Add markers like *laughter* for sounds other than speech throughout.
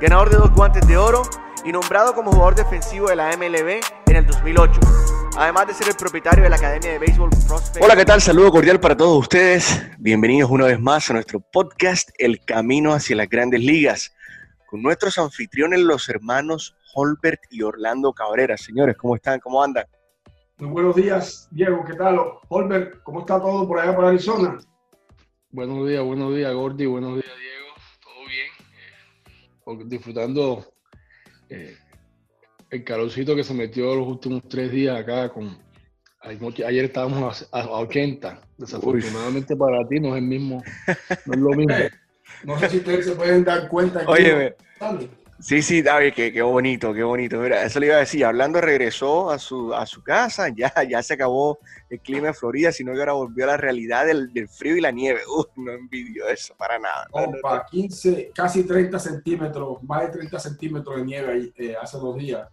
ganador de dos guantes de oro y nombrado como jugador defensivo de la MLB en el 2008. Además de ser el propietario de la Academia de Béisbol Prospect. Hola, ¿qué tal? Saludo cordial para todos ustedes. Bienvenidos una vez más a nuestro podcast El Camino hacia las Grandes Ligas, con nuestros anfitriones, los hermanos Holbert y Orlando Cabrera. Señores, ¿cómo están? ¿Cómo andan? Muy buenos días, Diego. ¿Qué tal? Holbert, ¿cómo está todo por allá por Arizona? Buenos días, buenos días, Gordy. Buenos días, Diego. Disfrutando eh, el calorcito que se metió los últimos tres días acá con ayer estábamos a, 80 desafortunadamente para ti no es el mismo no es lo mismo. *laughs* No sé si ustedes se pueden dar cuenta que Oye, Sí, sí, David, qué, qué, bonito, qué bonito. Mira, eso le iba a decir. Hablando, regresó a su, a su casa, *laughs* ya, ya se acabó el clima en Florida, sino que ahora volvió a la realidad del, del frío y la nieve. *laughs* Uf, no envidio eso para nada. Opa, 15, casi 30 centímetros, más de 30 centímetros de nieve eh, hace dos días.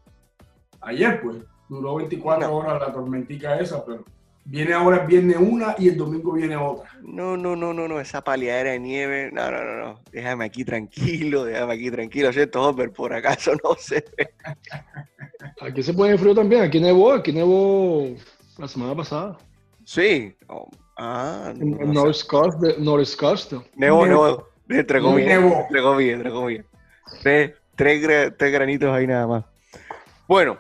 Ayer, pues, duró 24 horas la tormentica esa, pero Viene ahora, viene una y el domingo viene otra. No, no, no, no, no, esa paliadera de nieve. No, no, no, no. Déjame aquí tranquilo, déjame aquí tranquilo. ¿Cierto, Hopper? Por acaso no sé. Aquí se puede frío también. Aquí nevó, aquí nevó la semana pasada. Sí. Oh, ah, no, North Coast. Nevó, nevó. Entre comillas. Entre comillas, entre comillas. Tres, tres granitos ahí nada más. Bueno,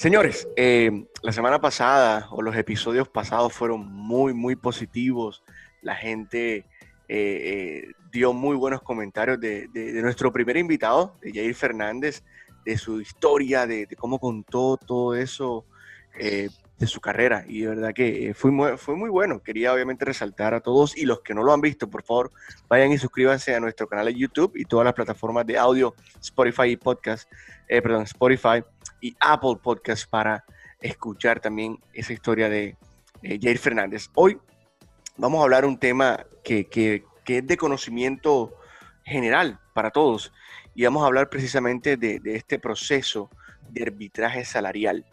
Señores, eh, la semana pasada o los episodios pasados fueron muy, muy positivos. La gente eh, eh, dio muy buenos comentarios de, nuestro primer invitado, de Jair Fernández, de su historia, de, cómo contó todo eso de su carrera. Y de verdad que fue muy, fue muy bueno. Quería obviamente resaltar a todos y los que no lo han visto, por favor, vayan y suscríbanse a nuestro canal de YouTube y todas las plataformas de audio, Spotify y podcast, perdón, Spotify y Apple Podcast para escuchar también esa historia de Jair Fernández. Hoy vamos a hablar un tema que, que, es de conocimiento general para todos y vamos a hablar precisamente de, este proceso de arbitraje salarial.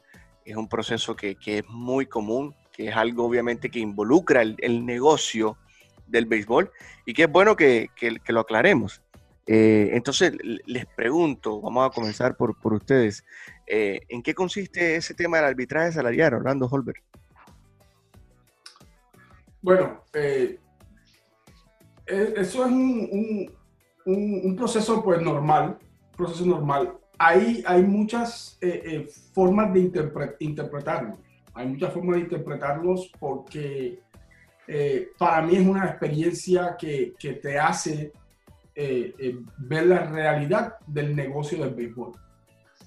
Es un proceso que, que, es muy común, que es algo obviamente que involucra el, negocio del béisbol y que es bueno que, que lo aclaremos. Eh, entonces, les pregunto, vamos a comenzar por, por ustedes, eh, ¿en qué consiste ese tema del arbitraje salarial, Orlando Holberg? Bueno, eh, eso es un, proceso pues normal, proceso normal. Ahí hay muchas formas de interpretarlo, hay muchas formas de interpretarlos porque para mí es una experiencia que, que te hace eh, eh, ver la realidad del negocio del béisbol.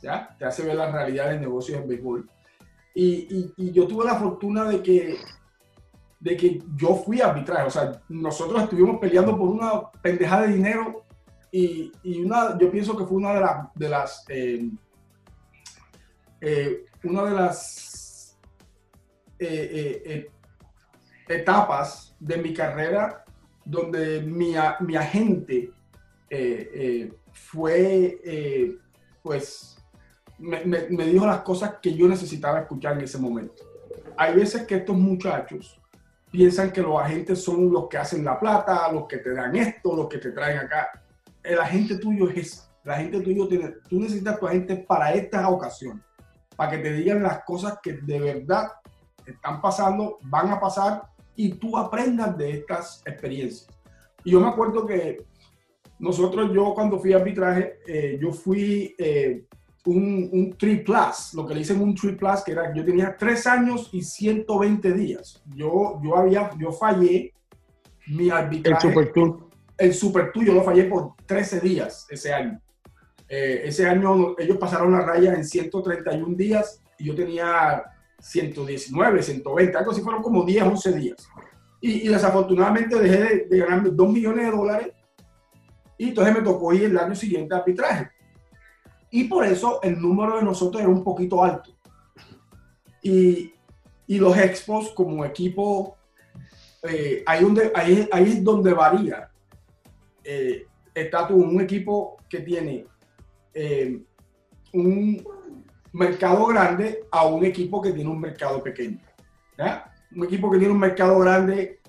¿Ya? Te hace ver la realidad del negocio del béisbol. Y, y, yo tuve la fortuna de que, de que yo fui arbitraje. O sea, nosotros estuvimos peleando por una pendejada de dinero y, y una, yo pienso que fue una de, de las... Eh, una de las etapas de mi carrera donde mi, mi agente eh, eh, fue, eh, pues, me, dijo las cosas que yo necesitaba escuchar en ese momento. Hay veces que estos muchachos piensan que los agentes son los que hacen la plata, los que te dan esto, los que te traen acá. El agente tuyo es ese. El tuyo tiene, tú necesitas tu agente para estas ocasiones, para que te digan las cosas que de verdad están pasando, van a pasar y tú aprendas de estas experiencias. Y yo me acuerdo que nosotros, yo cuando fui a arbitraje, eh, yo fui eh, un, un plus, lo que le dicen un tri plus, que era, yo tenía tres años y 120 días. Yo, yo había, yo fallé mi arbitraje. El Super Tour. El Super Tour, yo lo fallé por 13 días ese año. Eh, ese año ellos pasaron la raya en 131 días y yo tenía 119, 120, algo así, fueron como 10, 11 días. Y, desafortunadamente dejé de, de ganar 2 millones de dólares y entonces me tocó ir el año siguiente a arbitraje. Y por eso el número de nosotros era un poquito alto. Y, y los Expos como equipo, eh, ahí, donde, ahí, es donde varía. Eh, está tú un equipo que tiene eh, un mercado grande a un equipo que tiene un mercado pequeño. Un equipo que tiene un mercado grande,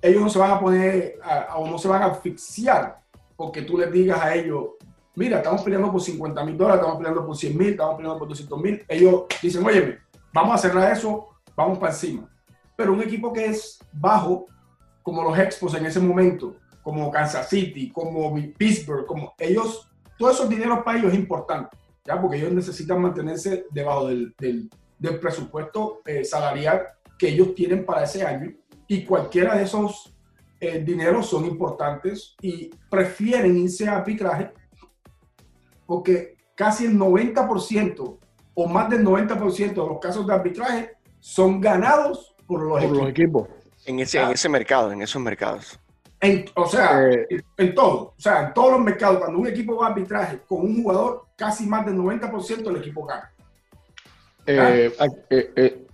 ellos no se van a poner o no se van a asfixiar porque tú les digas a ellos, mira, estamos peleando por 50 mil dólares, estamos peleando por 100 mil, estamos peleando por 200 mil. Ellos dicen, oye, vamos a cerrar eso, vamos para encima. Pero un equipo que es bajo, como los Expos en ese momento, como Kansas City, como Pittsburgh, como ellos, todos esos dineros para ellos es importante, ¿ya? porque ellos necesitan mantenerse debajo del, del, presupuesto eh, salarial que ellos tienen para ese año y cualquiera de esos eh, dineros son importantes y prefieren irse a arbitraje porque casi el 90% o más del 90% de los casos de arbitraje son ganados por los, equipos. En, ese, en ese mercado, en esos mercados. o sea, eh, en todo. O sea, en todos los mercados, cuando un equipo va a arbitraje con un jugador, casi más del 90% del equipo gana. Eh, eh,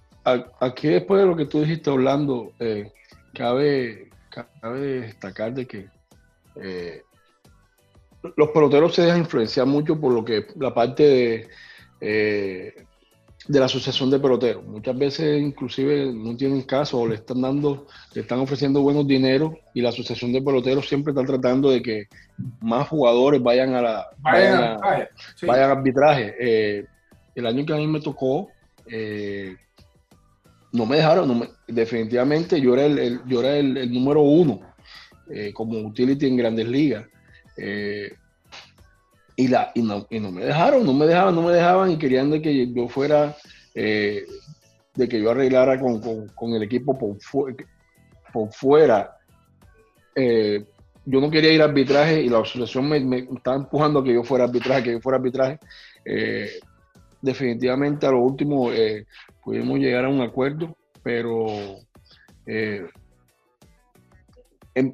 aquí después de lo que tú dijiste, Orlando, cabe, cabe destacar de que los peloteros se dejan influenciar mucho por lo que la parte de, eh, de la asociación de peloteros. Muchas veces inclusive no tienen caso o le están dando, le están ofreciendo buenos dineros y la asociación de peloteros siempre está tratando de que más jugadores vayan a la vayan, a, arbitraje. Eh, el año que a mí me tocó, eh, no me dejaron, definitivamente yo era el, yo era el, número uno como utility en grandes ligas. Eh, y, la, y, no, y no me dejaron, no me dejaban, no me dejaban y querían de que yo fuera, eh, de que yo arreglara con, con, el equipo por, por fuera. Eh, yo no quería ir a arbitraje y la asociación me, me, estaba empujando a que yo fuera arbitraje, que yo fuera arbitraje. definitivamente a lo último pudimos llegar a un acuerdo, pero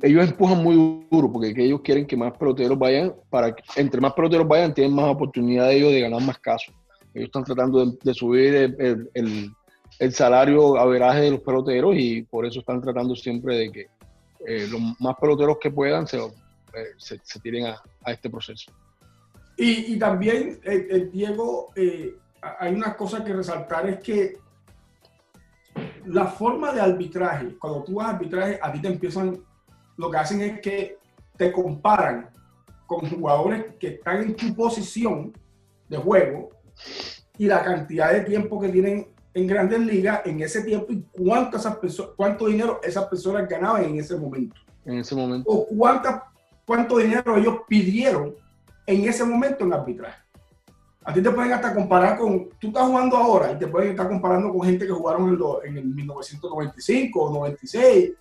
ellos empujan muy duro porque ellos quieren que más peloteros vayan, para que entre más peloteros vayan, tienen más oportunidad de ellos de ganar más casos. Ellos están tratando de, subir el, el, salario averaje de los peloteros y por eso están tratando siempre de que eh, los más peloteros que puedan se, eh, se, tiren a, a, este proceso. Y, también, eh, Diego, hay una cosa que resaltar, es que la forma de arbitraje, cuando tú vas a arbitraje, a ti te empiezan lo que hacen es que te comparan con jugadores que están en tu posición de juego y la cantidad de tiempo que tienen en grandes ligas en ese tiempo y cuánto, esas cuánto dinero esas personas ganaban en ese momento. En ese momento. O cuánta, cuánto dinero ellos pidieron en ese momento en arbitraje. A ti te pueden hasta comparar con, tú estás jugando ahora y te pueden estar comparando con gente que jugaron en, en el 1995 o 96.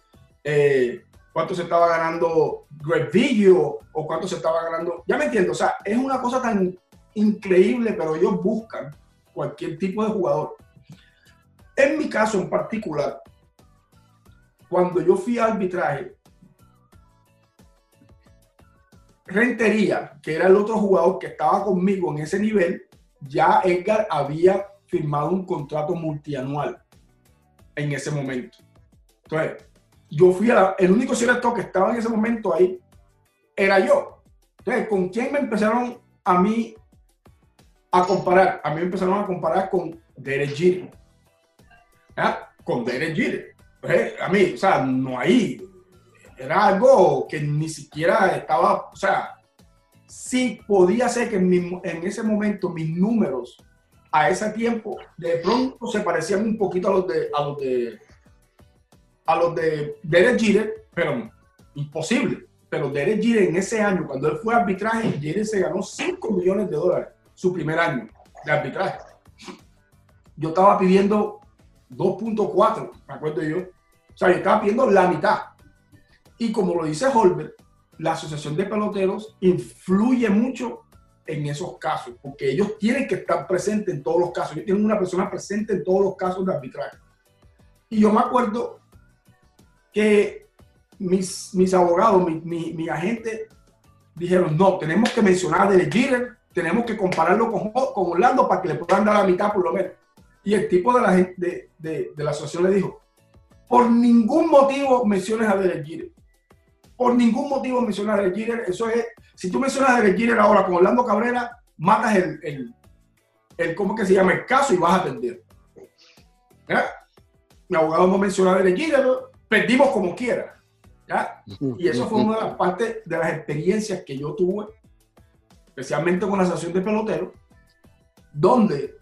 Eh, cuánto se estaba ganando Greg Video o cuánto se estaba ganando. Ya me entiendo, o sea, es una cosa tan increíble, pero ellos buscan cualquier tipo de jugador. En mi caso en particular, cuando yo fui a arbitraje, Rentería, que era el otro jugador que estaba conmigo en ese nivel, ya Edgar había firmado un contrato multianual en ese momento. Entonces, yo fui a el único cierto que estaba en ese momento ahí era yo. Entonces, ¿con quién me empezaron a mí a comparar? A mí me empezaron a comparar con Derek Jeter. ¿Ah? Con Derek Jeter. a mí, o sea, no ahí. Era algo que ni siquiera estaba, o sea, sí podía ser que en, en ese momento mis números a ese tiempo de pronto se parecían un poquito a los de, a los de a los de Derek Jeter, pero imposible. Pero Derek Jeter en ese año, cuando él fue a arbitraje, Jeter se ganó 5 millones de dólares su primer año de arbitraje. Yo estaba pidiendo 2.4, me acuerdo yo. O sea, yo estaba pidiendo la mitad. Y como lo dice Holbert, la Asociación de Peloteros influye mucho en esos casos, porque ellos tienen que estar presentes en todos los casos. Ellos tienen una persona presente en todos los casos de arbitraje. Y yo me acuerdo que mis, mis abogados, mi, mi, agente, dijeron, no, tenemos que mencionar a Derek Jeter tenemos que compararlo con, con Orlando para que le puedan dar la mitad por lo menos. Y el tipo de la, de, de, la asociación le dijo, por ningún motivo menciones a Derek Jeter. Por ningún motivo mencionas a Derek Jeter. Eso es, si tú mencionas a Derek Jeter ahora con Orlando Cabrera, matas el, el, el ¿cómo que se llama? El caso y vas a perder. Mi abogado no menciona a Derek Jeter, perdimos como quiera. ¿ya? Y eso fue una de las partes de las experiencias que yo tuve, especialmente con la asociación de peloteros, donde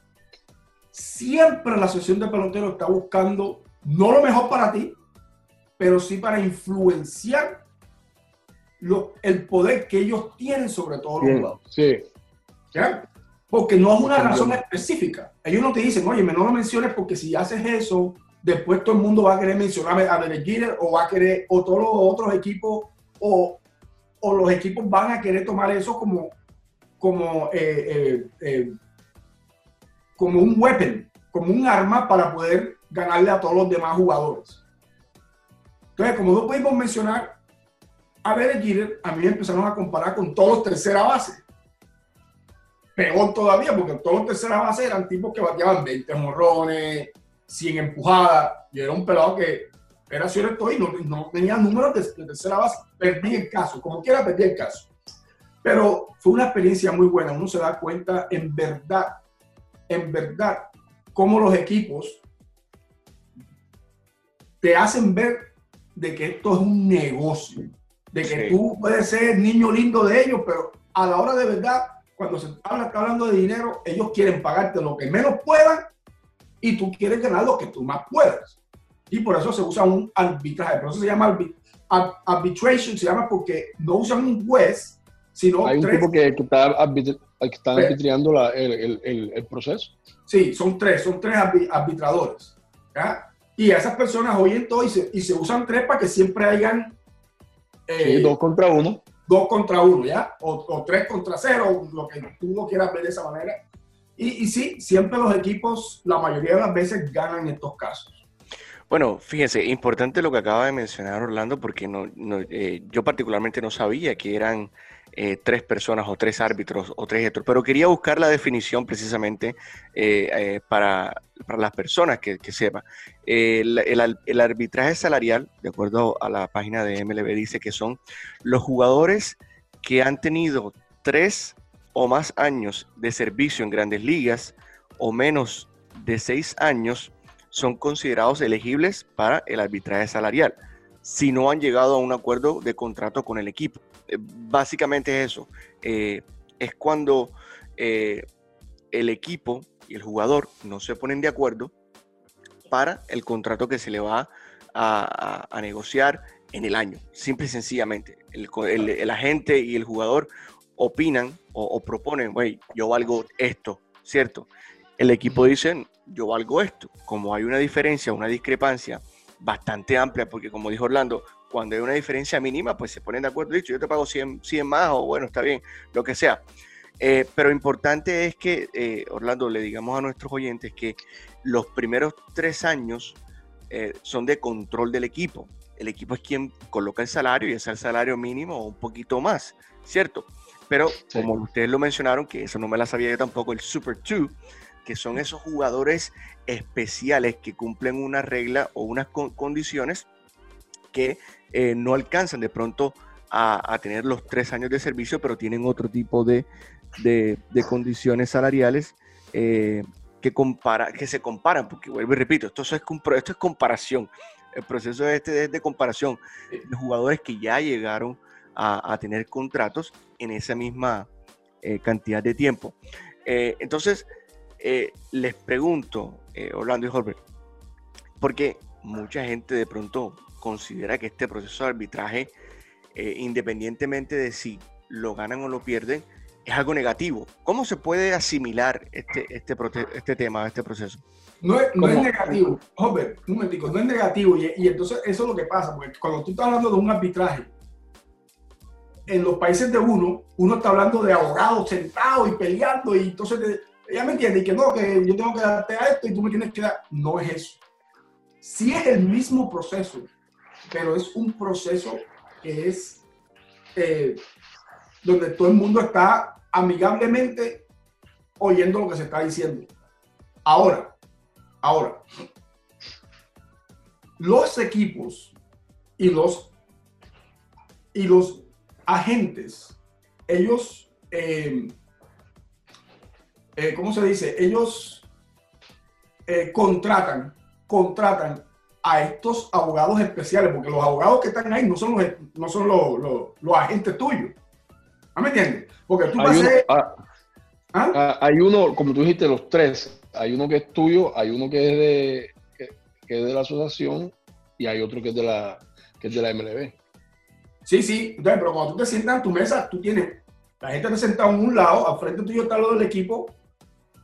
siempre la asociación de peloteros está buscando no lo mejor para ti, pero sí para influenciar lo, el poder que ellos tienen sobre todo los jugadores. Sí. ¿Ya? Porque no es una razón específica. Ellos no te dicen, oye, no lo menciones porque si haces eso, después todo el mundo va a querer mencionar a Derek Jeter o va a querer, o todos los otros equipos, o, o los equipos van a querer tomar eso como, como, eh, eh, eh, como un weapon, como un arma para poder ganarle a todos los demás jugadores. Entonces, como no pudimos mencionar a Derek Jeter, a mí me empezaron a comparar con todos los tercera base. Peor todavía, porque todos los tercera base eran tipos que bateaban 20 morrones, 100 empujadas. Yo era un pelado que era cierto y no, no tenía números de, tercera base. Perdí el caso, como quiera perdí el caso. Pero fue una experiencia muy buena. Uno se da cuenta en verdad, en verdad, cómo los equipos te hacen ver de que esto es un negocio, de que tú puedes ser niño lindo de ellos, pero a la hora de verdad, cuando se habla, está hablando de dinero, ellos quieren pagarte lo que menos puedan y tú quieres ganar lo que tú más puedas. Y por eso se usa un arbitraje, por eso se llama arbitration, se llama porque no usan un juez, sino Hay un tres. tipo que, que está, arbitra, que está arbitrando la, el, el, el, proceso. Sí, son tres, son tres arbitradores. ¿ya? Y esas personas oyen todo y se, y se usan tres para que siempre hayan... Eh, sí, dos contra uno. Dos contra uno, ¿ya? O, o, tres contra cero, lo que tú no quieras ver de esa manera. Y, y sí, siempre los equipos, la mayoría de las veces, ganan estos casos. Bueno, fíjense, importante lo que acaba de mencionar Orlando, porque no, eh, yo particularmente no sabía que eran eh, tres personas o tres árbitros o tres otros, pero quería buscar la definición precisamente eh, eh, para, para, las personas que, que sepan. El, el, arbitraje salarial, de acuerdo a la página de MLB, dice que son los jugadores que han tenido tres o más años de servicio en grandes ligas o menos de seis años son considerados elegibles para el arbitraje salarial si no han llegado a un acuerdo de contrato con el equipo. Eh, básicamente es eso. Eh, es cuando eh, el equipo y el jugador no se ponen de acuerdo para el contrato que se le va a, negociar en el año. Simple y sencillamente. El, el agente y el jugador opinan o, o proponen, güey, yo valgo esto, ¿cierto? El equipo dice, yo valgo esto. Como hay una diferencia, una discrepancia bastante amplia, porque como dijo Orlando, cuando hay una diferencia mínima, pues se ponen de acuerdo, dicho, yo te pago 100, 100 más o bueno, está bien, lo que sea. Eh, pero importante es que, eh, Orlando, le digamos a nuestros oyentes que los primeros tres años eh, son de control del equipo. El equipo es quien coloca el salario y es el salario mínimo o un poquito más, ¿cierto? Pero sí. como ustedes lo mencionaron, que eso no me la sabía yo tampoco, el Super 2 que son esos jugadores especiales que cumplen una regla o unas con condiciones que eh, no alcanzan de pronto a, a, tener los tres años de servicio, pero tienen otro tipo de, de, de condiciones salariales eh, que, compara, que se comparan, porque vuelvo y repito, esto es, esto es comparación. El proceso este es de comparación de jugadores que ya llegaron a, a tener contratos en esa misma eh, cantidad de tiempo. Eh, entonces, eh, les pregunto, eh, Orlando y Holbert, porque mucha gente de pronto considera que este proceso de arbitraje, eh, independientemente de si lo ganan o lo pierden, es algo negativo. ¿Cómo se puede asimilar este, este, este tema, este proceso? No es, no es negativo, Holbert, un momentico, no es negativo y, y entonces eso es lo que pasa, porque cuando tú estás hablando de un arbitraje, en los países de uno, uno está hablando de abogados sentados y peleando y entonces ella me entiende y que no, que yo tengo que darte a esto y tú me tienes que dar. No es eso. Sí es el mismo proceso, pero es un proceso que es eh, donde todo el mundo está amigablemente oyendo lo que se está diciendo. Ahora, ahora, los equipos y los, y los agentes, ellos, eh, eh, ¿cómo se dice? Ellos eh, contratan, contratan a estos abogados especiales, porque los abogados que están ahí no son los, no son los, agentes tuyos. ¿Me entiendes? Porque tú hay, uno, ah, ¿Ah? Ah, hay uno, como tú dijiste, los tres. Hay uno que es tuyo, hay uno que es de, que, es de la asociación y hay otro que es de la, que es de la MLB. Sí, sí, pero cuando tú te sientas en tu mesa, tú tienes, la gente está sentada en un lado, al frente tuyo está lo del equipo,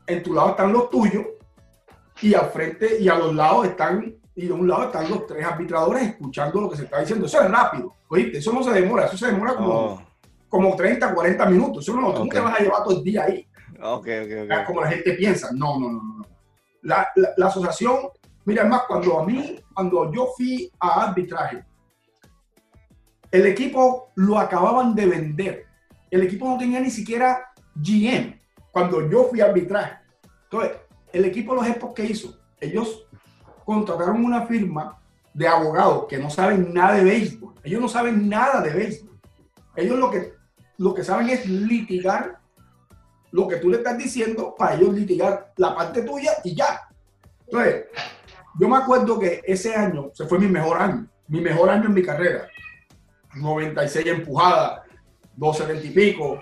en tu lado están los tuyos, y al frente y a los lados están y de un lado están los tres arbitradores escuchando lo que se está diciendo. Eso es rápido, oíste, eso no se demora, eso se demora como, oh. como 30, 40 minutos. Eso no, tú te vas a llevar todo el día ahí. Okay, okay, Como la gente piensa. No, no, no, no. La, la, asociación, mira, más cuando a mí, cuando yo fui a arbitraje, el equipo lo acababan de vender. El equipo no tenía ni siquiera GM cuando yo fui a arbitraje. Entonces, el equipo los Expos que hizo, ellos contrataron una firma de abogados que no saben nada de béisbol. Ellos no saben nada de béisbol. Ellos lo que, lo que saben es litigar lo que tú le estás diciendo para ellos litigar la parte tuya y ya. Entonces, yo me acuerdo que ese año se fue mi mejor año, mi mejor año en mi carrera. 96 empujadas, 12 y pico,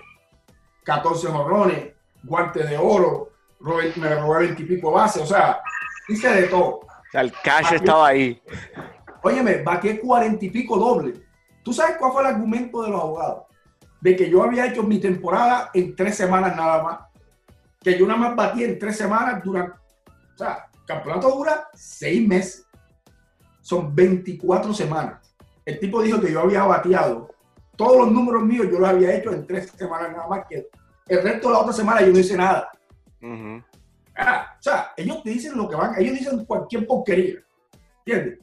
14 morrones, guantes de oro, me robé 20 y pico bases, o sea, hice de todo el cash estaba ahí. Óyeme, vaqué cuarenta y pico doble. ¿Tú sabes cuál fue el argumento de los abogados? De que yo había hecho mi temporada en tres semanas nada más. Que yo nada más batí en tres semanas durante... O sea, el campeonato dura seis meses. Son 24 semanas. El tipo dijo que yo había bateado. Todos los números míos yo los había hecho en tres semanas nada más. Que el resto de la otra semana yo no hice nada. Ah, o sea, ellos te dicen lo que van, ellos dicen cualquier porquería. ¿Entiendes?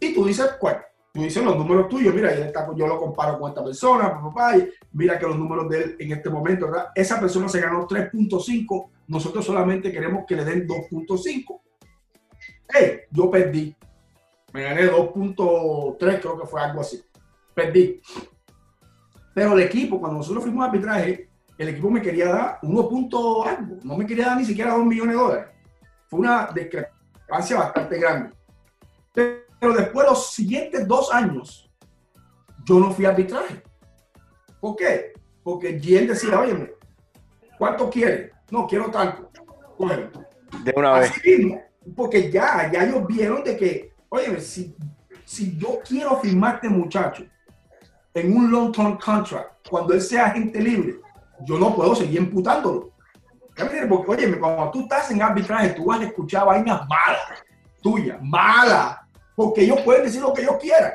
Y tú dices, ¿cuál? Tú dices los números tuyos, mira, yo lo comparo con esta persona, papá, y mira que los números de él en este momento, ¿verdad? Esa persona se ganó 3.5, nosotros solamente queremos que le den 2.5. Hey, yo perdí. Me gané 2.3, creo que fue algo así. Perdí. Pero el equipo, cuando nosotros fuimos a arbitraje, el equipo me quería dar 1 punto algo, no me quería dar ni siquiera 2 millones de dólares. Fue una discrepancia bastante grande. Pero después, los siguientes dos años, yo no fui a arbitraje. ¿Por qué? Porque Gien decía, oye, ¿cuánto quiere? No, quiero tanto. de una vez. porque ya, ya ellos vieron de que, oye, si, si yo quiero firmar este muchacho en un long-term contract, cuando él sea agente libre, yo no puedo seguir emputándolo. Porque, oye, cuando tú estás en arbitraje, tú vas a escuchar vainas malas, tuyas, malas, porque ellos pueden decir lo que ellos quieran.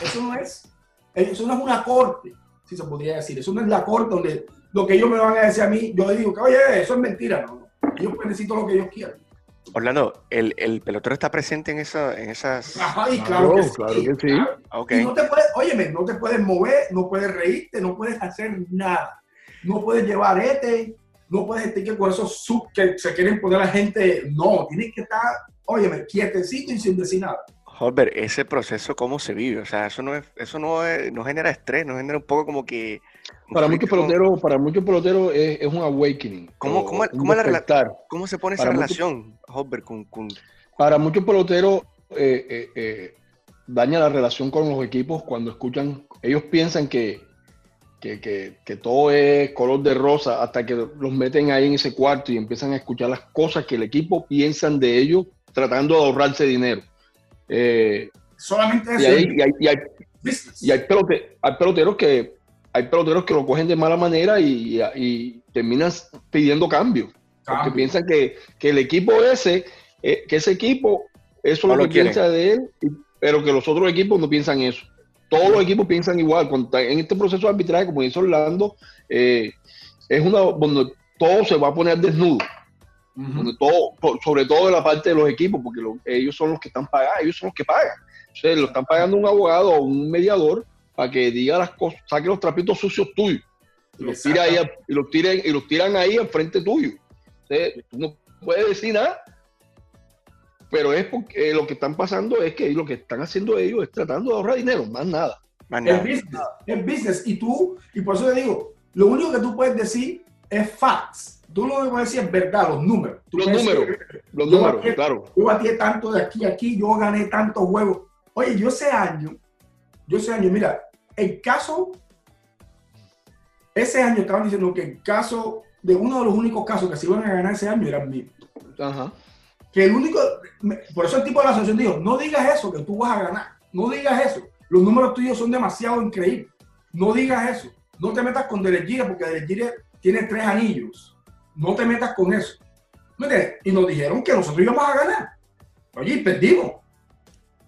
Eso no es, eso no es una corte, si se podría decir. Eso no es la corte donde lo que ellos me van a decir a mí, yo digo que, oye, eso es mentira. No, Ellos pueden decir todo lo que ellos quieran. Orlando, ¿el, el pelotero está presente en, esa, en esas...? Ajá, y claro, que sí. Claro que sí. Y no te puedes, óyeme, no te puedes mover, no puedes reírte, no puedes hacer nada no puedes llevar este, no puedes estar con esos sub que se quieren poner a la gente. No, tienes que estar, óyeme, quietecito y sin decir nada. Holbert, ese proceso, ¿cómo se vive? O sea, eso no es, eso no, no genera estrés, no genera un poco como que... Para muchos peloteros, para muchos peloteros es, es un awakening. ¿Cómo, cómo, cómo, la, ¿cómo se pone esa relación, Holbert, con, con, Para muchos peloteros eh, eh, eh, daña la relación con los equipos cuando escuchan, ellos piensan que, que, que, todo es color de rosa hasta que los meten ahí en ese cuarto y empiezan a escuchar las cosas que el equipo piensan de ellos tratando de ahorrarse dinero. Eh, Solamente eso. Y hay, y hay, y hay, peloteros que hay peloteros que lo cogen de mala manera y, y terminan pidiendo cambio. Porque piensan que, que, el equipo ese, eh, que ese equipo, eso es lo, que piensa de él, pero que los otros equipos no piensan eso todos los equipos piensan igual. En este proceso de arbitraje, como dice Orlando, eh, es una donde todo se va a poner desnudo. todo, sobre todo de la parte de los equipos, porque ellos son los que están pagando, ellos son los que pagan. O lo están pagando un abogado o un mediador para que diga las cosas, saque los trapitos sucios tuyos. Y los, tira ahí, y, los tiran, y los tiran ahí enfrente tuyo. tú no puedes decir nada, pero es porque lo que están pasando es que lo que están haciendo ellos es tratando de ahorrar dinero, más nada. Es business, es business. Y tú, y por eso te digo, lo único que tú puedes decir es facts. Tú lo que puedes decir es verdad, los números. los números, los números, claro. Yo batí tanto de aquí a aquí, yo gané tantos huevos. Oye, yo ese año, yo ese año, mira, el caso, ese año estaban diciendo que el caso de uno de los únicos casos que se iban a ganar ese año era mío. Ajá. Que el único, por eso el tipo de la asociación dijo, no digas eso, que tú vas a ganar. No digas eso. Los números tuyos son demasiado increíbles. No digas eso. No te metas con Derek porque Derek tiene tres anillos. No te metas con eso. Y nos dijeron que nosotros íbamos a ganar. Oye, perdimos.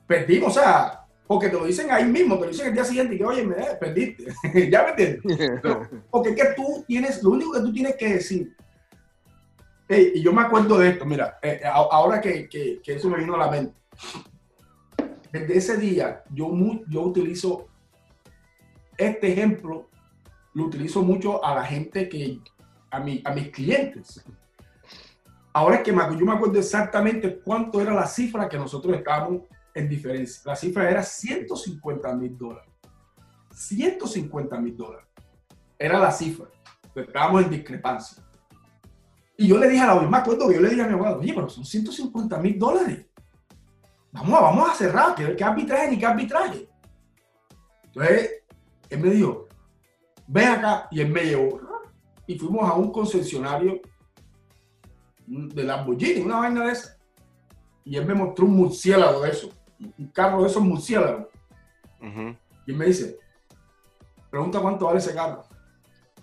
Perdimos, o sea, porque te lo dicen ahí mismo, te lo dicen el día siguiente y que, oye, me perdiste. *laughs* ¿Ya me entiendes? porque es que tú tienes, lo único que tú tienes que decir. y yo me acuerdo de esto, mira, eh, ahora que, que, que, eso me vino a la mente. Desde ese día, yo, yo utilizo este ejemplo lo utilizo mucho a la gente que, a, mi, a mis clientes. Ahora es que yo me acuerdo exactamente cuánto era la cifra que nosotros estábamos en diferencia. La cifra era 150 mil dólares. 150 mil dólares. Era la cifra. Estábamos en discrepancia. Y yo le dije a la me acuerdo que yo le dije a mi abogado, oye, pero son 150 mil dólares. Vamos a, vamos a cerrar, ¿qué, qué arbitraje ni qué arbitraje? Entonces, él me dijo, ven acá, y él me llevó. Y fuimos a un concesionario de Lamborghini, una vaina de esa. Y él me mostró un murciélago de eso, un carro de esos murciélagos. Y me dice, pregunta cuánto vale ese carro.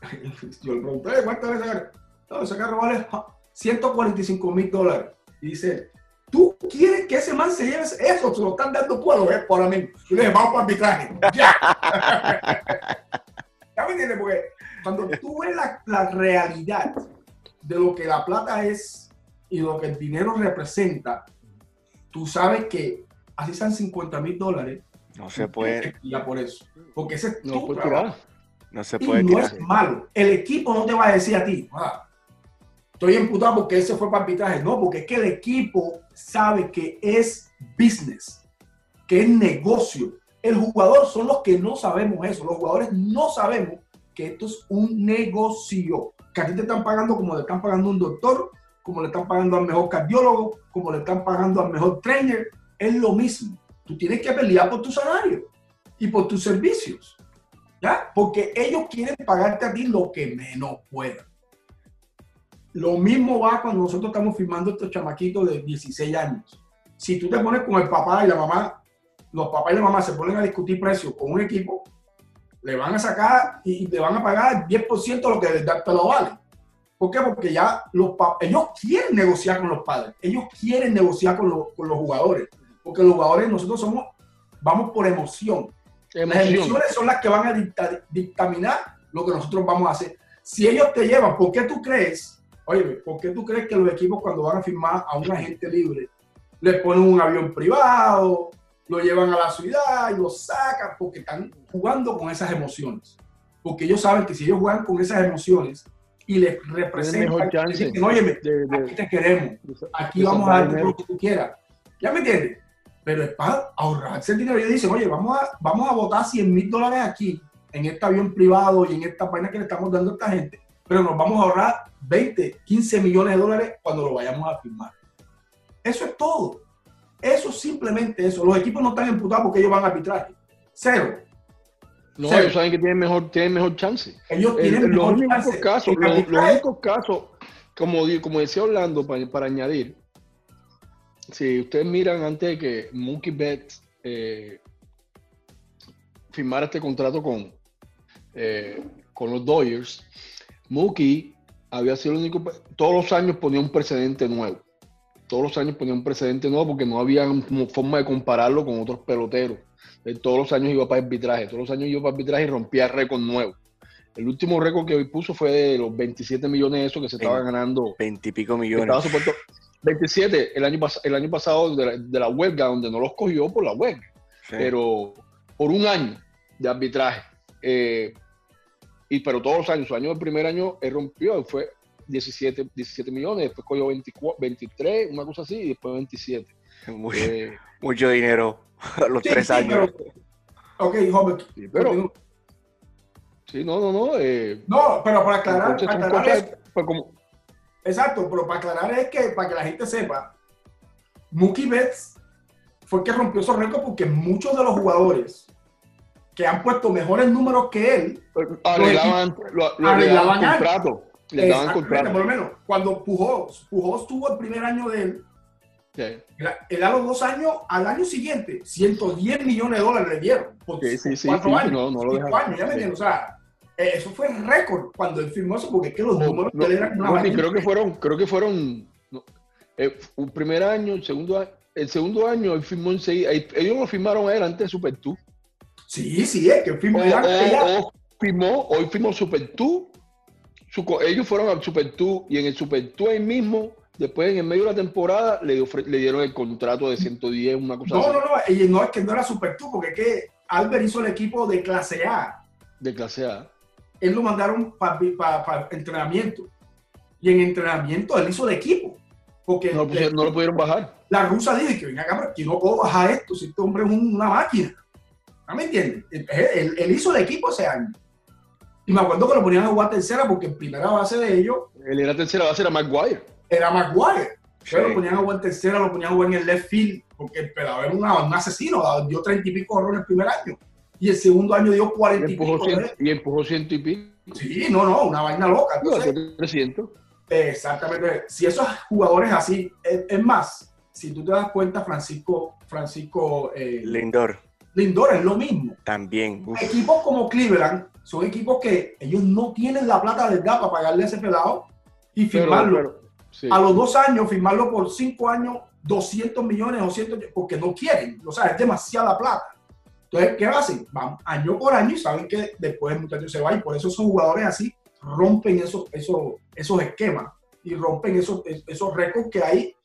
*laughs* Yo le pregunté, ¿cuánto vale ese carro? No, ese carro vale 145 mil dólares. Y dice, ¿tú quieres que ese man se lleve eso? Se lo están dando a los por ahora mismo. Yo le dije, vamos para arbitraje. Ya. *laughs* ¿Ya me entiendes? Porque cuando tú ves la, la, realidad de lo que la plata es y lo que el dinero representa, tú sabes que así sean 50 mil dólares. No se puede. Ya por eso. Porque ese es no tu No se puede. Y no es malo. El equipo no te va a decir a ti, ah, estoy imputado porque ese fue para arbitraje. No, porque es que el equipo sabe que es business, que es negocio el jugador son los que no sabemos eso. Los jugadores no sabemos que esto es un negocio. Que a ti te están pagando como le están pagando a un doctor, como le están pagando al mejor cardiólogo, como le están pagando al mejor trainer. Es lo mismo. Tú tienes que pelear por tu salario y por tus servicios. ¿Ya? Porque ellos quieren pagarte a ti lo que menos puedan. Lo mismo va cuando nosotros estamos firmando estos chamaquitos de 16 años. Si tú te pones con el papá y la mamá los papás y la mamá se ponen a discutir precios con un equipo, le van a sacar y le van a pagar 10% de lo que te lo vale. ¿Por qué? Porque ya los ellos quieren negociar con los padres, ellos quieren negociar con, con los jugadores, porque los jugadores nosotros somos, vamos por emoción. Las emociones son las que van a dictaminar lo que nosotros vamos a hacer. Si ellos te llevan, ¿por qué tú crees? Oye, ¿por qué tú crees que los equipos cuando van a firmar a un agente libre le ponen un avión privado, lo llevan a la ciudad y lo sacan porque están jugando con esas emociones. Porque ellos saben que si ellos juegan con esas emociones y les representan, dicen, oye, aquí te queremos, aquí vamos a darte lo que tú quieras. ¿Ya me entiendes? Pero es para ahorrarse el dinero. Ellos dicen, oye, vamos a, vamos a votar 100 mil dólares aquí, en este avión privado y en esta vaina que le estamos dando a esta gente, pero nos vamos a ahorrar 20, 15 millones de dólares cuando lo vayamos a firmar. Eso es todo. Eso simplemente eso. Los equipos no están imputados porque ellos van a arbitraje. Cero. No, ellos saben que tienen mejor, tienen mejor chance. Ellos tienen mejor los chance. Casos, los, únicos casos, como, como decía Orlando, para, añadir, si ustedes miran antes de que Monkey Betts eh, firmara este contrato con, eh, con los Dodgers, Mookie había sido el único, todos los años ponía un precedente nuevo todos los años ponía un precedente nuevo porque no había forma de compararlo con otros peloteros. todos los años iba para arbitraje, todos los años iba para arbitraje y rompía récord nuevo. El último récord que hoy puso fue de los 27 millones de esos que se estaban ganando. 20 y pico millones. 27 el año, el año pasado de la, huelga, donde no los cogió por la huelga, pero por un año de arbitraje. Eh, y, pero todos los años, su año, el primer año, él rompió, fue 17, 17 millones, después cogió 23, una cosa así, y después 27. Eh, mucho dinero *laughs* a los tres años. ok, joven. Sí, pero, sí, no, no, no. Eh, no, pero para aclarar, aclarar pues como, exacto, pero para aclarar es que, para que la gente sepa, Mookie Betts fue el que rompió esos récords porque muchos de los jugadores que han puesto mejores números que él arreglaban, lo, lo arreglaban contrato. Le daban contrato. Por lo menos, cuando Pujols, Pujols tuvo el primer año de él, él, a los dos años, al año siguiente, 110 millones de dólares le dieron. Por sí, sí, sí, cuatro años. No, no lo cinco años, ya me entiendes. O sea, eso fue récord cuando él firmó eso, porque es que los números de él eran una creo que fueron, creo que fueron eh, un primer año, el segundo año, el segundo año él firmó en seis, ellos lo firmaron a él antes de Super 2. Sí, sí, es que firmó. O, firmó, hoy firmó Super 2. ellos fueron al Super 2 y en el Super 2 ahí mismo Después, en el medio de la temporada, le, le dieron el contrato de 110, una cosa no, así. No, no, no, no es que no era Super tú, porque es que Albert hizo el equipo de clase A. De clase A. Él lo mandaron para entrenamiento. Y en entrenamiento él hizo el equipo. Porque no, lo pudieron bajar. La rusa dice que venga acá, que no puedo bajar esto si este hombre es una máquina. ¿No me entiendes? Él, él, hizo el equipo ese año. Y me acuerdo que lo ponían a jugar tercera porque en primera base de ellos. Él era tercera base, era Maguire era Maguire. Pero lo ponían a jugar tercera, lo ponían a jugar en el left field, porque el pelador era un asesino, dio treinta y pico horrores el primer año. Y el segundo año dio cuarenta y pico. y empujó ciento y pico. Sí, no, no, una vaina loca. Entonces, exactamente. Si esos jugadores así, es, más, si tú te das cuenta, Francisco, Francisco eh, Lindor. Lindor es lo mismo. También. Equipos como Cleveland son equipos que ellos no tienen la plata del GAP para pagarle a ese pelado y firmarlo. A los dos años, firmarlo por cinco años, 200 millones o 100, porque no quieren. O sea, es demasiada plata. Entonces, ¿qué hacen? Van año por año y saben que después el muchacho se va y por eso esos jugadores así rompen esos, esos, esos esquemas y rompen esos, esos récords que ahí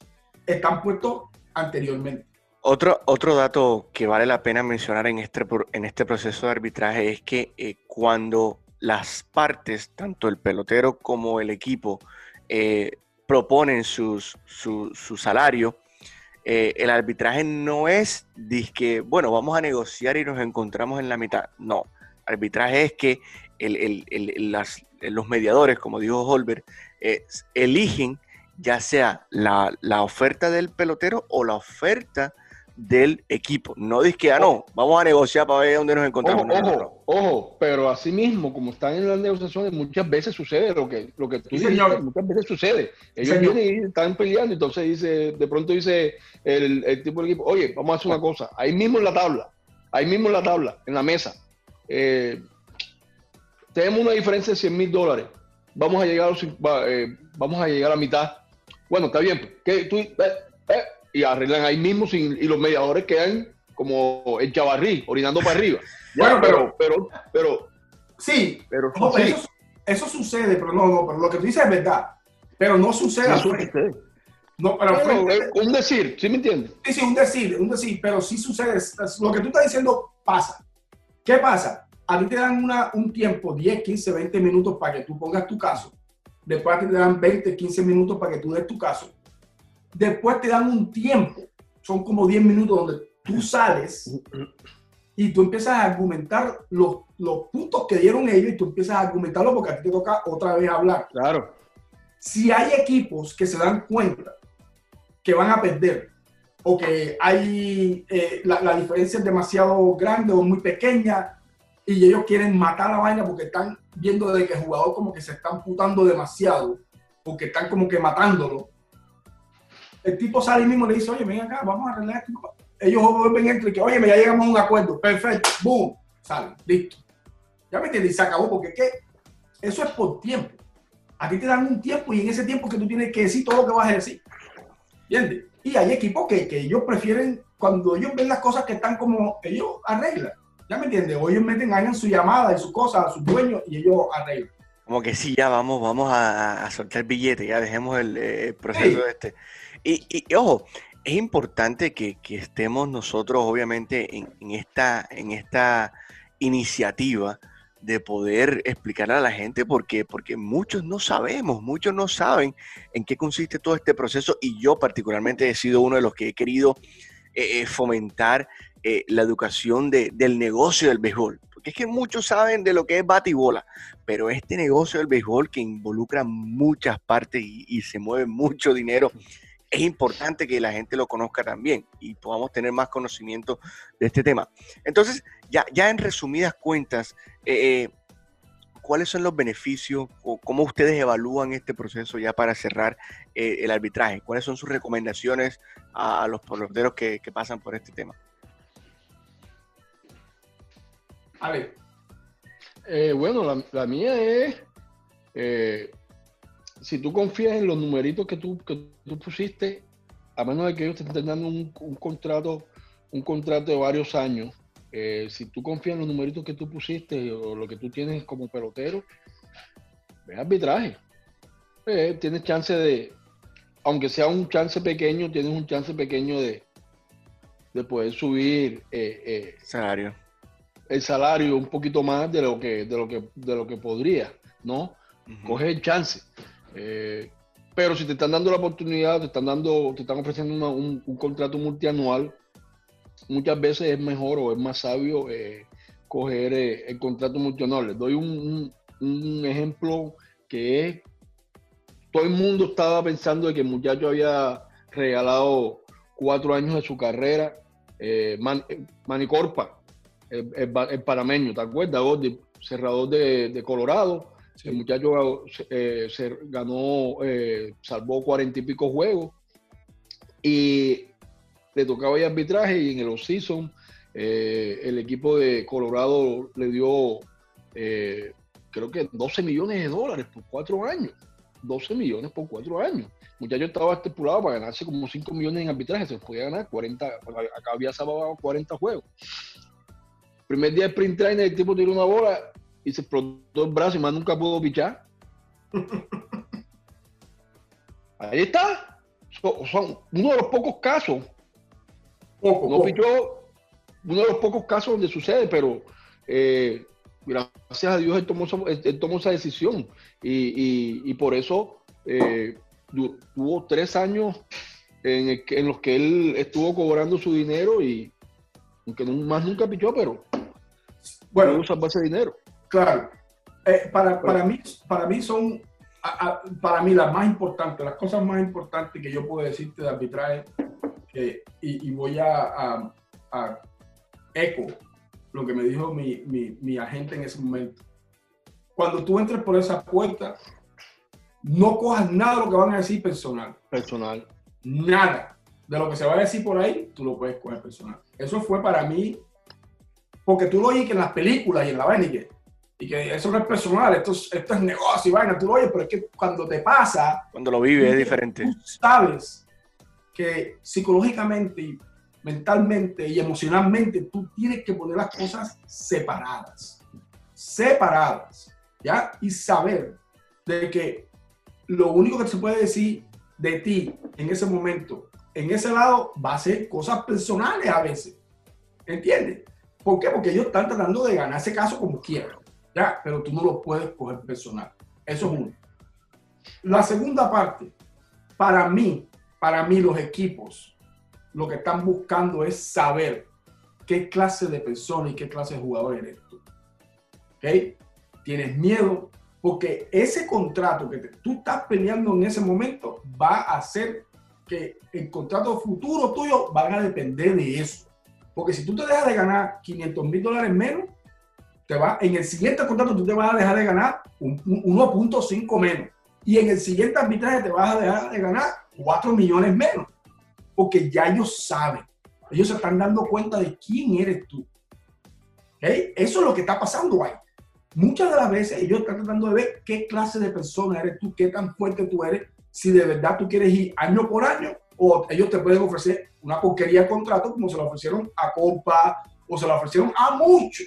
están puestos anteriormente. Otro, otro dato que vale la pena mencionar en este, en este proceso de arbitraje es que eh, cuando las partes, tanto el pelotero como el equipo, eh, proponen sus, su, salario, eh, el arbitraje no es que, bueno, vamos a negociar y nos encontramos en la mitad. No, arbitraje es que los mediadores, como dijo Holber, eh, eligen ya sea la, la, oferta del pelotero o la oferta del equipo. No dice que, ah, no, vamos a negociar para ver dónde nos encontramos. Ojo, ojo, pero así mismo, como están en las negociaciones, muchas veces sucede lo que, lo que tú dices, muchas veces sucede. Ellos vienen y están peleando, entonces dice, de pronto dice el, el, tipo del equipo, oye, vamos a hacer una cosa, ahí mismo en la tabla, ahí mismo en la tabla, en la mesa, eh, tenemos una diferencia de 100 mil dólares, vamos a llegar a, eh, vamos a llegar a mitad. Bueno, está bien, que tú, eh, eh y arreglan ahí mismo sin, y los mediadores quedan como el chavarrí, orinando para arriba. *laughs* bueno, pero, pero, pero, sí, pero, Eso, sucede, pero no, no, pero lo que tú dices es verdad, pero no sucede. Eso sucede. No, pero un decir, ¿sí me entiendes? Sí, sí, un decir, un decir, pero sí sucede. Lo que tú estás diciendo pasa. ¿Qué pasa? A ti te dan una, un tiempo, 10, 15, 20 minutos para que tú pongas tu caso. Después a ti te dan 20, 15 minutos para que tú des tu caso Después te dan un tiempo, son como 10 minutos donde tú sales y tú empiezas a argumentar los, los puntos que dieron ellos y tú empiezas a argumentarlo porque a ti te toca otra vez hablar. Claro. Si hay equipos que se dan cuenta que van a perder o que hay eh, la, la, diferencia es demasiado grande o muy pequeña y ellos quieren matar la vaina porque están viendo de que el jugador como que se están putando demasiado o que están como que matándolo el tipo sale y mismo le dice, oye, ven acá, vamos a arreglar esto. Ellos vuelven entre que, oye, ya llegamos a un acuerdo, perfecto, boom, sale, listo. Ya me entiendes, y se acabó, porque ¿qué? eso es por tiempo. A ti te dan un tiempo y en ese tiempo que tú tienes que decir todo lo que vas a decir. ¿Entiendes? Y hay equipos que, que ellos prefieren, cuando ellos ven las cosas que están como, ellos arreglan. ¿Ya me entiendes? O ellos meten, en su llamada y su cosa a sus dueños y ellos arreglan. Como que sí, ya vamos, vamos a, soltar billetes, ya dejemos el, eh, proceso de este. Y, ojo, es importante que, estemos nosotros, obviamente, en, esta, en esta iniciativa de poder explicar a la gente porque, porque muchos no sabemos, muchos no saben en qué consiste todo este proceso y yo particularmente he sido uno de los que he querido eh, eh, fomentar eh, la educación del negocio del béisbol. Porque es que muchos saben de lo que es batibola, pero este negocio del béisbol que involucra muchas partes y, y se mueve mucho dinero es importante que la gente lo conozca también y podamos tener más conocimiento de este tema. Entonces, ya, en resumidas cuentas, eh, eh, ¿cuáles son los beneficios o cómo ustedes evalúan este proceso ya para cerrar eh, el arbitraje? ¿Cuáles son sus recomendaciones a, los peloteros que, pasan por este tema? A ver. bueno, la, mía es si tú confías en los numeritos que tú, que tú pusiste, a menos de que ellos te estén dando un, contrato, un contrato de varios años, eh, si tú confías en los numeritos que tú pusiste o lo que tú tienes como pelotero, ve arbitraje. Eh, tienes chance de, aunque sea un chance pequeño, tienes un chance pequeño de, de poder subir eh, salario. el salario un poquito más de lo que, de lo que, de lo que podría, ¿no? Coge el chance. Eh, pero si te están dando la oportunidad, te están dando, te están ofreciendo un, contrato multianual, muchas veces es mejor o es más sabio eh, coger eh, el contrato multianual. Les doy un, ejemplo que es, todo el mundo estaba pensando de que el muchacho había regalado cuatro años de su carrera, Manicorpa, el, panameño, ¿te acuerdas? cerrador de Colorado, el muchacho eh, se ganó, eh, salvó cuarenta y pico juegos y le tocaba el arbitraje y en el off-season eh, el equipo de Colorado le dio creo que 12 millones de dólares por cuatro años. 12 millones por cuatro años. El muchacho estaba estipulado para ganarse como 5 millones en arbitraje, se podía ganar 40, acá había salvado 40 juegos. Primer día de sprint trainer, el tipo tiró una bola y se explotó el brazo y más nunca pudo pichar. *laughs* Ahí está. Son, uno de los pocos casos. no pichó, uno de los pocos casos donde sucede, pero eh, gracias a Dios él tomó, esa decisión. Y, por eso eh, tuvo tres años en, en, los que él estuvo cobrando su dinero y aunque más nunca pichó, pero bueno, usa ese dinero. Claro. Eh, para, para, mí, para mí son, para mí las más importantes, las cosas más importantes que yo puedo decirte de arbitraje, y, voy a, a, eco lo que me dijo mi, mi, mi, agente en ese momento. Cuando tú entres por esa puerta, no cojas nada de lo que van a decir personal. Personal. Nada. De lo que se va a decir por ahí, tú lo puedes coger personal. Eso fue para mí, porque tú lo oyes en las películas y en la vaina y que y que eso no es personal, esto es, esto es negocio y vaina, tú lo oyes, pero es que cuando te pasa... Cuando lo vives es diferente. Tú sabes que psicológicamente, mentalmente y emocionalmente tú tienes que poner las cosas separadas, separadas, ¿ya? Y saber de que lo único que se puede decir de ti en ese momento, en ese lado, va a ser cosas personales a veces, ¿entiendes? ¿Por qué? Porque ellos están tratando de ganar ese caso como quieran. ¿Ya? Pero tú no lo puedes coger personal. Eso es uno. La segunda parte, para mí, para mí los equipos, lo que están buscando es saber qué clase de persona y qué clase de jugador eres tú. ¿Ok? Tienes miedo porque ese contrato que tú estás peleando en ese momento va a hacer que el contrato futuro tuyo van a depender de eso. Porque si tú te dejas de ganar 500 mil dólares menos, va, en el siguiente contrato tú te vas a dejar de ganar 1.5 menos. Y en el siguiente arbitraje te vas a dejar de ganar 4 millones menos. Porque ya ellos saben. Ellos se están dando cuenta de quién eres tú. Eso es lo que está pasando ahí. Muchas de las veces ellos están tratando de ver qué clase de persona eres tú, qué tan fuerte tú eres, si de verdad tú quieres ir año por año o ellos te pueden ofrecer una porquería de contrato como se lo ofrecieron a Copa o se lo ofrecieron a muchos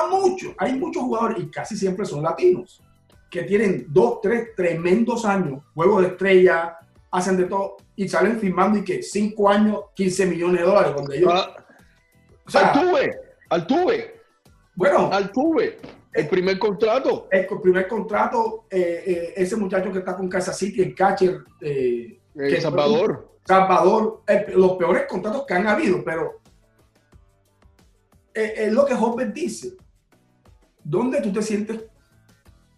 a muchos. Hay muchos jugadores, y casi siempre son latinos, que tienen dos, tres tremendos años, juegos de estrella, hacen de todo, y salen firmando y que cinco años, 15 millones de dólares, donde ellos... Ah, o sea, Altuve, Altuve. Bueno. Altuve. El primer contrato. El, primer contrato, ese muchacho que está con Casa City, el catcher. el Salvador. Salvador, los peores contratos que han habido, pero es lo que Hopper dice. ¿Dónde tú te sientes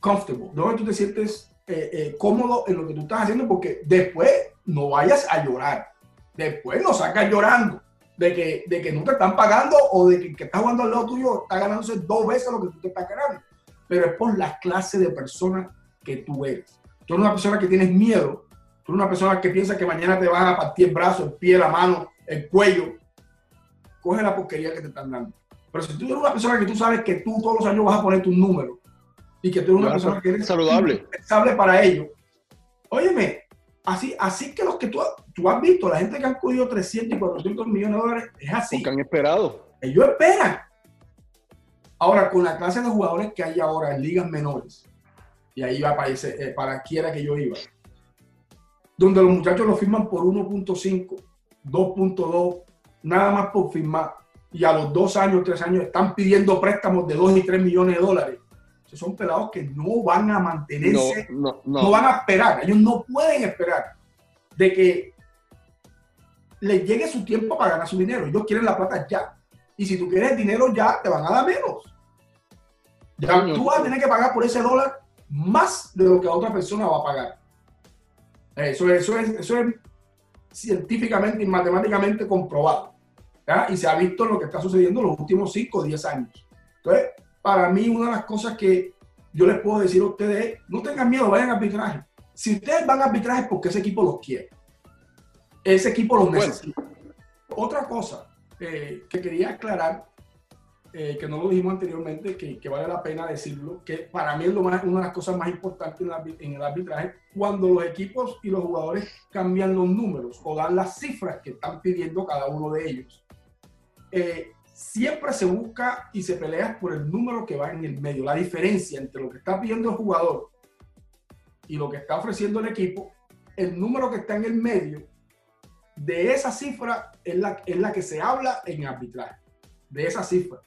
comfortable? ¿Dónde tú te sientes eh, eh, cómodo en lo que tú estás haciendo? Porque después no vayas a llorar. Después no sacas llorando de que, de que no te están pagando o de que, que estás jugando al lado tuyo está ganándose dos veces lo que tú te estás ganando. Pero es por la clase de persona que tú eres. Tú eres una persona que tienes miedo. Tú eres una persona que piensa que mañana te van a partir el brazo, el pie, la mano, el cuello. Coge la porquería que te están dando. Pero si tú eres una persona que tú sabes que tú todos los años vas a poner tu número y que tú eres una persona que eres saludable para ello, óyeme, así, así que los que tú, tú has visto, la gente que han cogido 300 y 400 millones de dólares, es así. Porque han esperado. Ellos esperan. Ahora, con la clase de jugadores que hay ahora en ligas menores, y ahí va para, ese, eh, para quiera que yo iba, donde los muchachos lo firman por 1.5, 2.2, nada más por firmar y a los dos años, tres años están pidiendo préstamos de dos y tres millones de dólares. Son pelados que no van a mantenerse, no, van a esperar, ellos no pueden esperar de que les llegue su tiempo para ganar su dinero. Ellos quieren la plata ya. Y si tú quieres dinero ya, te van a dar menos. Ya, tú vas a tener que pagar por ese dólar más de lo que otra persona va a pagar. Eso, eso, es, eso es científicamente y matemáticamente comprobado. Y se ha visto lo que está sucediendo en los últimos 5 o 10 años. Entonces, para mí, una de las cosas que yo les puedo decir a ustedes es, no tengan miedo, vayan a arbitraje. Si ustedes van a arbitraje es porque ese equipo los quiere. Ese equipo los necesita. Otra cosa eh, que quería aclarar, eh, que no lo dijimos anteriormente, que, que, vale la pena decirlo, que para mí es lo más, una de las cosas más importantes en, en el arbitraje, cuando los equipos y los jugadores cambian los números o dan las cifras que están pidiendo cada uno de ellos eh, siempre se busca y se pelea por el número que va en el medio. La diferencia entre lo que está pidiendo el jugador y lo que está ofreciendo el equipo, el número que está en el medio, de esa cifra es la, es la que se habla en arbitraje, de esa cifra.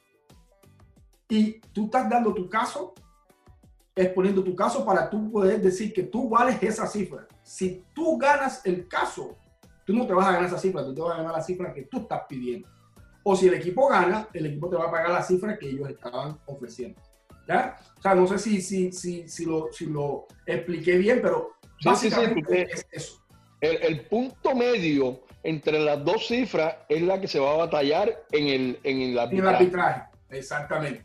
Y tú estás dando tu caso, exponiendo tu caso para tú poder decir que tú vales esa cifra. Si tú ganas el caso, tú no te vas a ganar esa cifra, tú te vas a ganar la cifra que tú estás pidiendo. O si el equipo gana, el equipo te va a pagar la cifra que ellos estaban ofreciendo. ¿Ya? O sea, no sé si, si, si, si, lo, si lo expliqué bien, pero básicamente es eso. El, punto medio entre las dos cifras es la que se va a batallar en el, en el arbitraje. En el arbitraje, exactamente.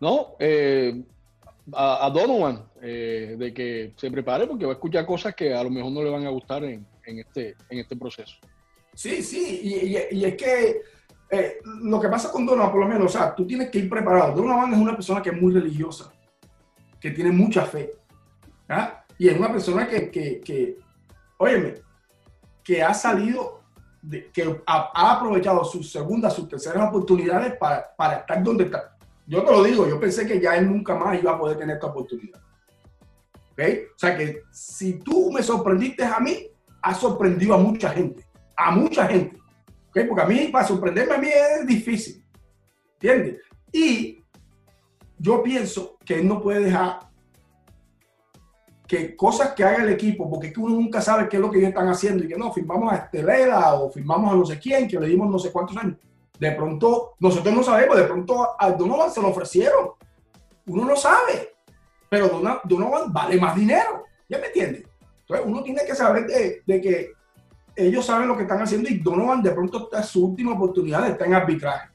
¿No? Eh, a, Donovan, eh, de que se prepare porque va a escuchar cosas que a lo mejor no le van a gustar en, en este, en este proceso. Sí, sí, y, y es que eh, lo que pasa con Donovan, por lo menos, o sea, tú tienes que ir preparado. Donovan es una persona que es muy religiosa, que tiene mucha fe. ¿ah? Y es una persona que, que, que óyeme, que ha salido, que ha, aprovechado sus segundas, sus terceras oportunidades para, para estar donde está. Yo te lo digo, yo pensé que ya él nunca más iba a poder tener esta oportunidad. ¿Okay? O sea que si tú me sorprendiste a mí, has sorprendido a mucha gente. A mucha gente. Porque a mí, para sorprenderme a mí es difícil. ¿Entiendes? Y yo pienso que él no puede dejar que cosas que haga el equipo, porque es que uno nunca sabe qué es lo que ellos están haciendo y que no, firmamos a Estelera o firmamos a no sé quién, que le dimos no sé cuántos años. De pronto, nosotros no sabemos, de pronto a Donovan se lo ofrecieron. Uno no sabe, pero Donovan vale más dinero. ¿Ya me entiendes? Entonces uno tiene que saber de, de que ellos saben lo que están haciendo y Donovan de pronto está su última oportunidad estar en arbitraje.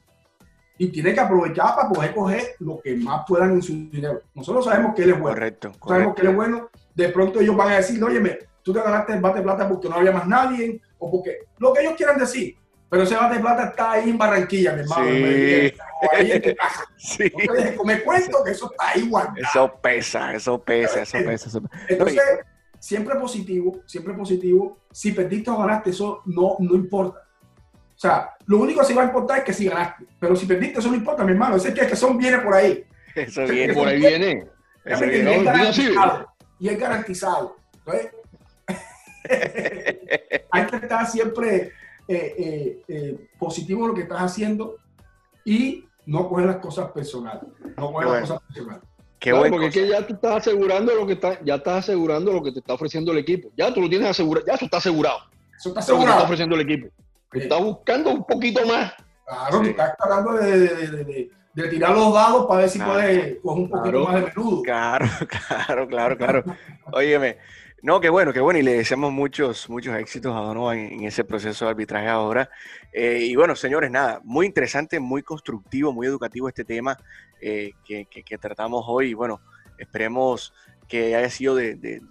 Y tiene que aprovechar para poder coger lo que más puedan en su dinero. Nosotros sabemos que él es bueno. Correcto. Sabemos que él es bueno. De pronto ellos van a decir, oye, tú te ganaste el bate de plata porque no había más nadie, o porque lo que ellos quieran decir. Pero ese bate de plata está ahí en Barranquilla, mi hermano. Sí. ahí en *laughs* sí. me cuento que eso está ahí guardado. Eso pesa, eso pesa, eso pesa. Eso pesa. Entonces, siempre positivo, siempre positivo. Si perdiste o ganaste, eso no, no importa. O sea, lo único que sí va a importar es que si ganaste. Pero si perdiste, eso no importa, mi hermano. Ese que, que son viene por ahí. Eso viene. Por ahí viene. y es garantizado. Entonces, *laughs* hay que estar siempre eh, eh, eh, positivo en lo que estás haciendo y no coger las cosas personal. No coger las cosas personal. Qué bueno, porque es que ya tú estás asegurando lo que está, ya estás asegurando lo que te está ofreciendo el equipo. Ya tú lo tienes asegurado, ya eso está asegurado. Eso está asegurado. Lo que está ofreciendo el equipo. Está buscando un poquito más. Claro, sí. estás tratando de, de, tirar los dados para ver si puedes coger un poquito más de menudo. Claro, *laughs* claro, claro, claro. *laughs* Óyeme, no, qué bueno, qué bueno. Y le deseamos muchos, muchos éxitos a Donovan en, ese proceso de arbitraje ahora. Eh, y bueno, señores, nada, muy interesante, muy constructivo, muy educativo este tema eh, que, tratamos hoy. Y bueno, esperemos que haya sido de, de,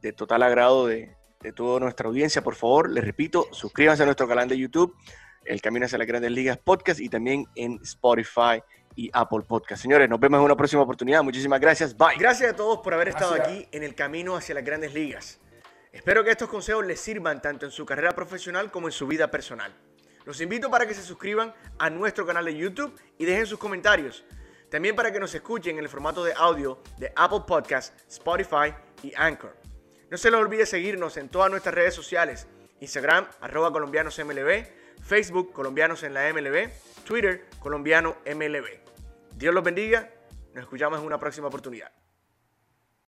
de, total agrado de, toda nuestra audiencia. Por favor, les repito, suscríbanse a nuestro canal de YouTube, El Camino hacia las Grandes Ligas Podcast, y también en Spotify y Apple Podcast. Señores, nos vemos en una próxima oportunidad. Muchísimas gracias. Bye. Gracias a todos por haber estado aquí en el camino hacia las grandes ligas. Espero que estos consejos les sirvan tanto en su carrera profesional como en su vida personal. Los invito para que se suscriban a nuestro canal de YouTube y dejen sus comentarios. También para que nos escuchen en el formato de audio de Apple Podcast, Spotify y Anchor. No se les olvide seguirnos en todas nuestras redes sociales. Instagram, arroba colombianosmlb, Facebook, colombianos en la MLB, Twitter, colombiano MLB. Dios los bendiga. Nos escuchamos en una próxima oportunidad.